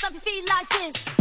bounce up your feet like this.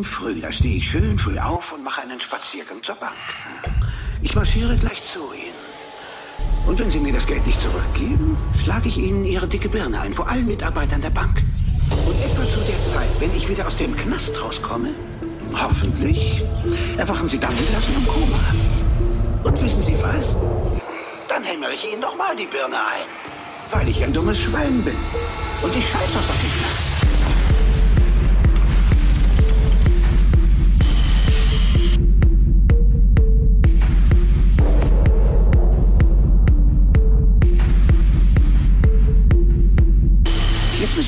Morgen früh, da stehe ich schön früh auf und mache einen Spaziergang zur Bank. Ich marschiere gleich zu Ihnen. Und wenn Sie mir das Geld nicht zurückgeben, schlage ich Ihnen Ihre dicke Birne ein, vor allen Mitarbeitern der Bank. Und etwa zu der Zeit, wenn ich wieder aus dem Knast rauskomme, hoffentlich, erwachen Sie dann wieder aus Ihrem Koma. Und wissen Sie was? Dann hämmere ich Ihnen nochmal die Birne ein. Weil ich ein dummes Schwein bin. Und ich scheiß was auf die Knast.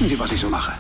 Wissen Sie, was ich so mache.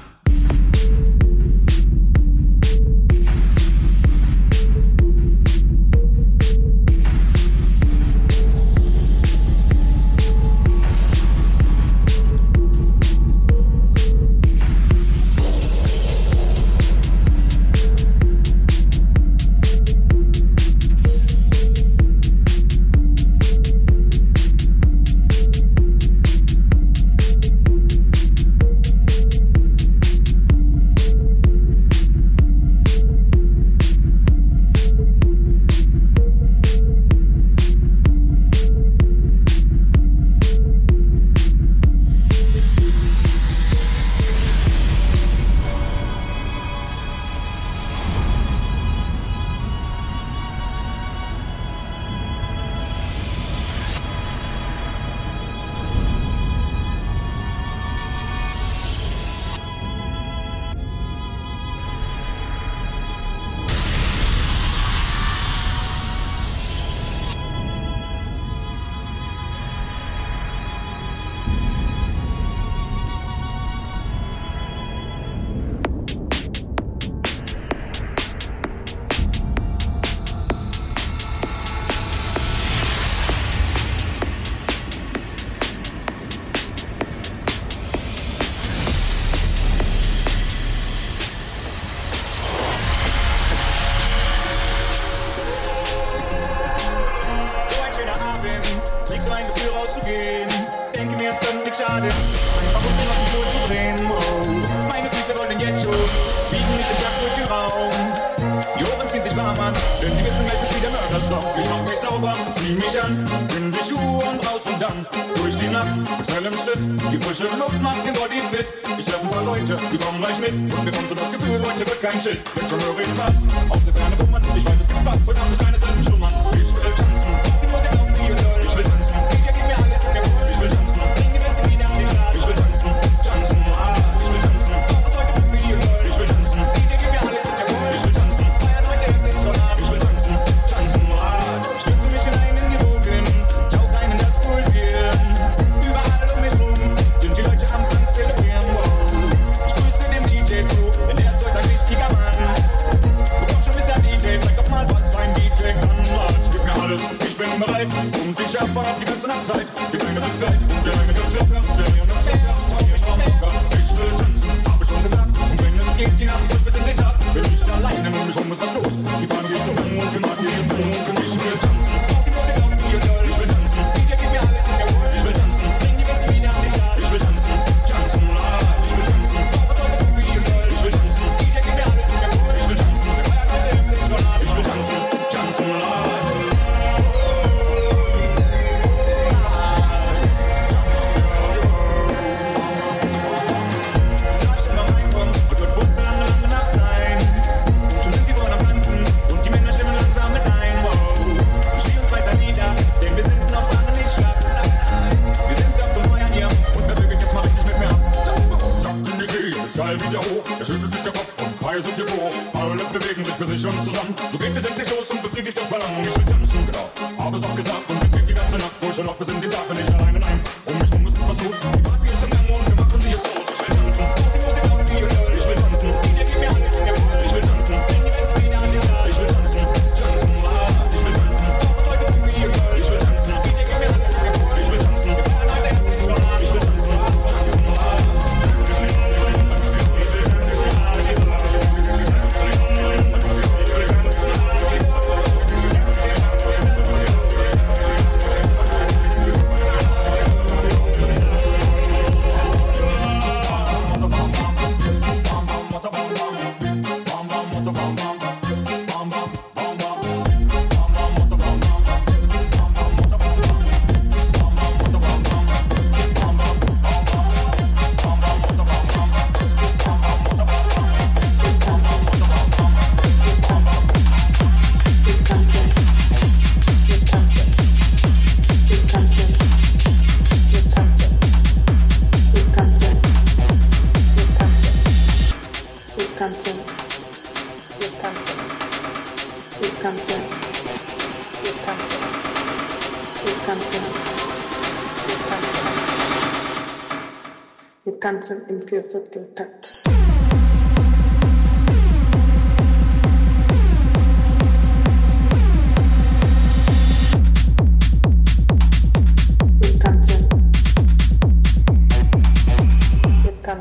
schon bereit. Und ich erfahre die ganze Nacht Zeit, die ganze Nacht Zeit, die ganze Nacht Zeit.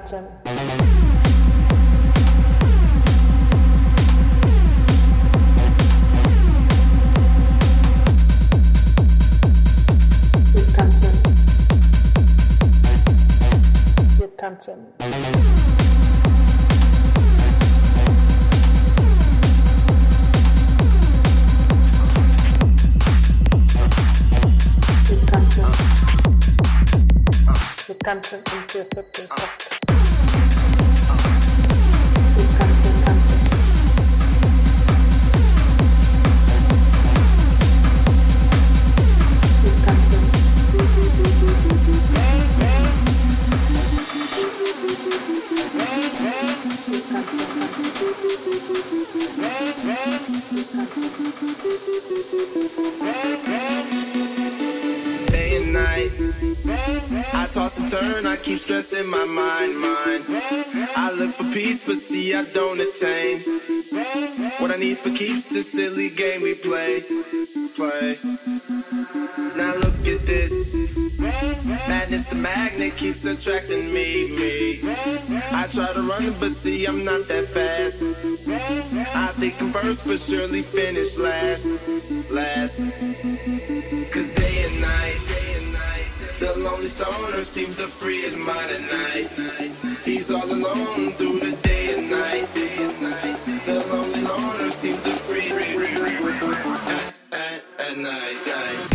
Johnson. receptive. I keep my mind, mind. I look for peace, but see I don't attain. What I need for keeps the silly game we play, play. Now look at this. Madness, the magnet keeps attracting me, me. I try to run, but see I'm not that fast. I think I'm first, but surely finish last, last. Cause day and night, the lonely stoner seems to free his mind at night. He's all alone through the day and night. The lonely loner seems to free, at, at, at night,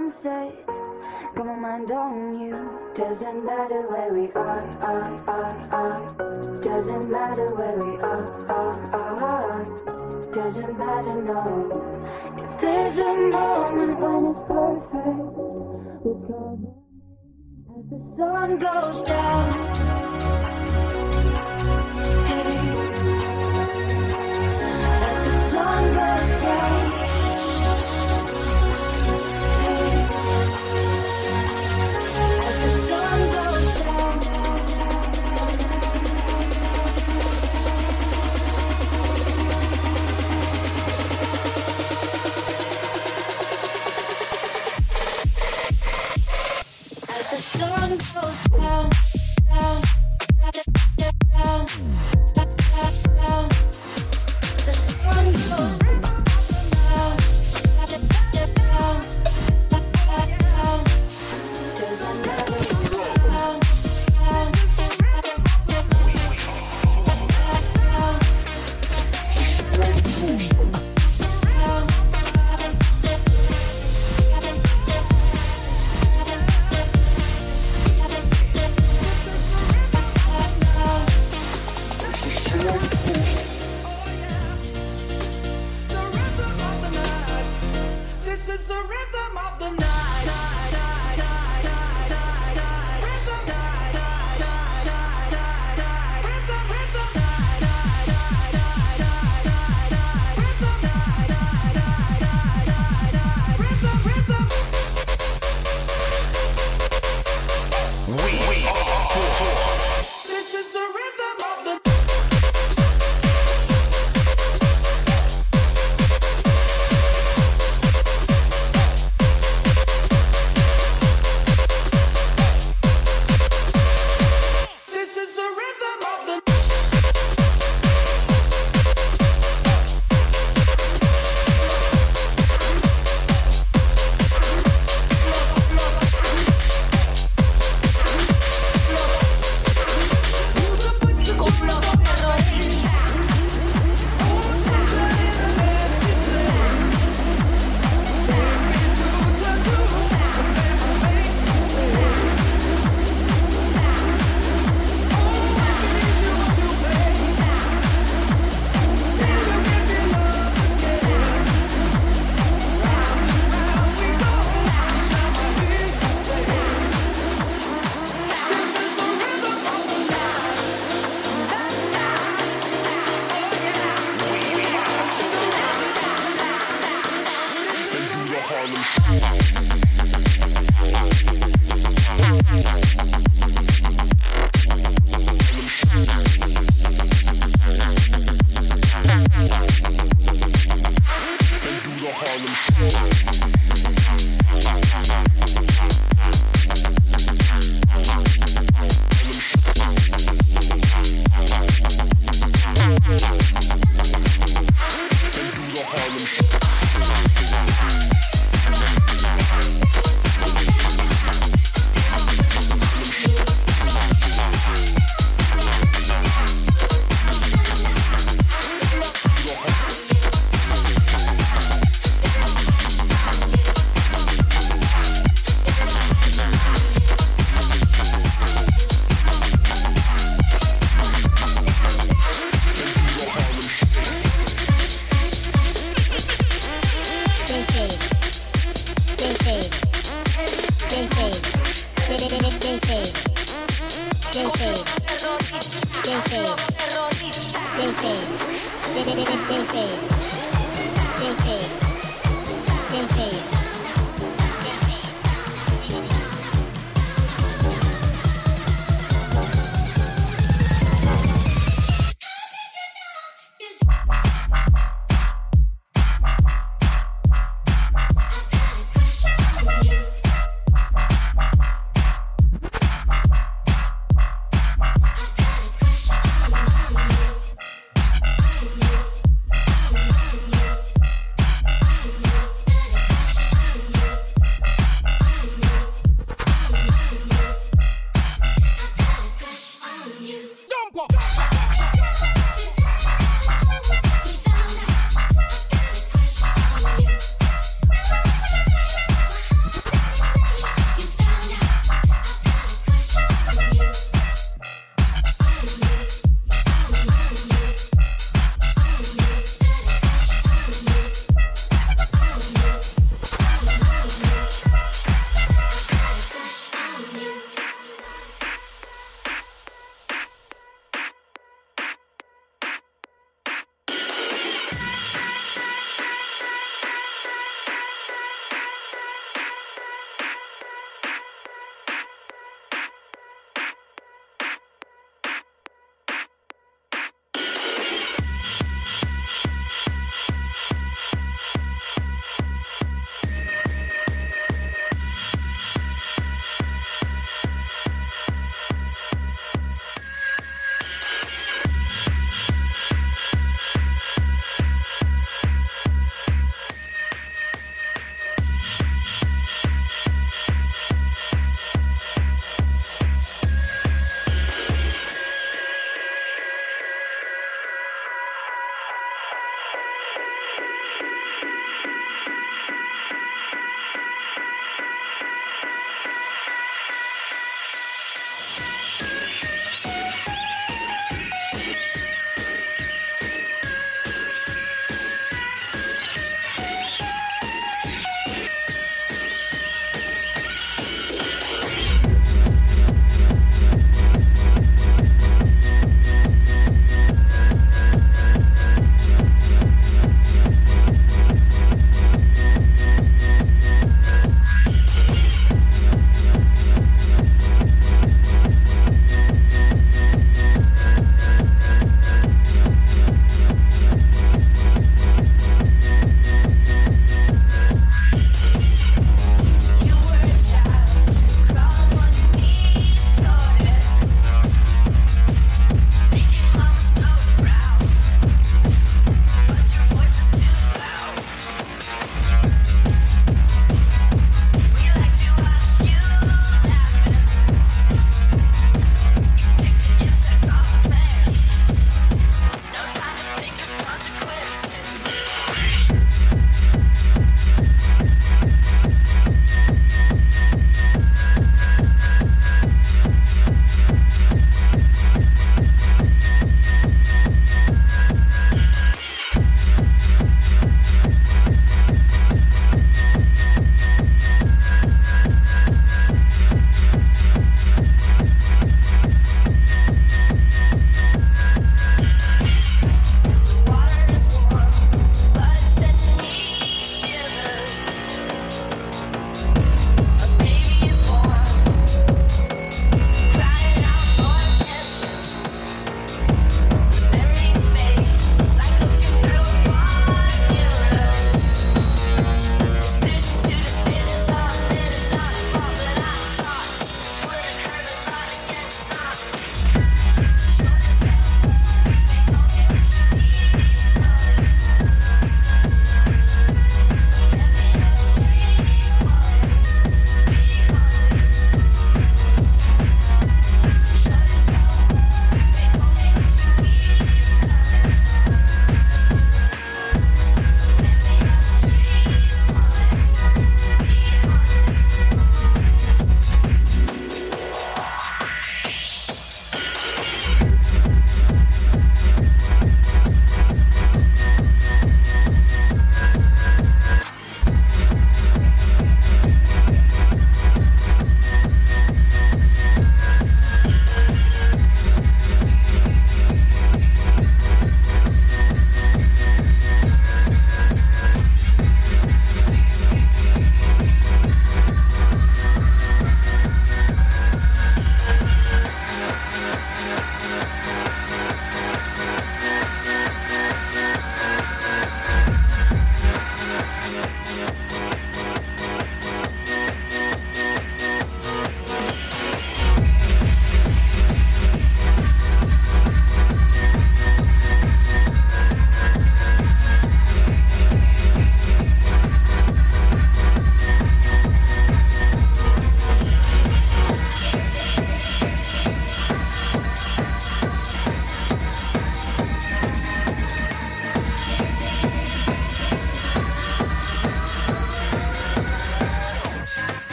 sunset. Got my mind on you. Doesn't matter where we are, are, are, are. Doesn't matter where we are, are, are, are. Doesn't matter, no. If there's a moment when it's perfect, we'll come. As the sun goes down. Hey. As the sun goes down.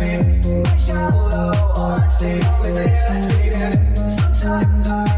me. Shallow, aren't? Only thing that's beating. Sometimes I.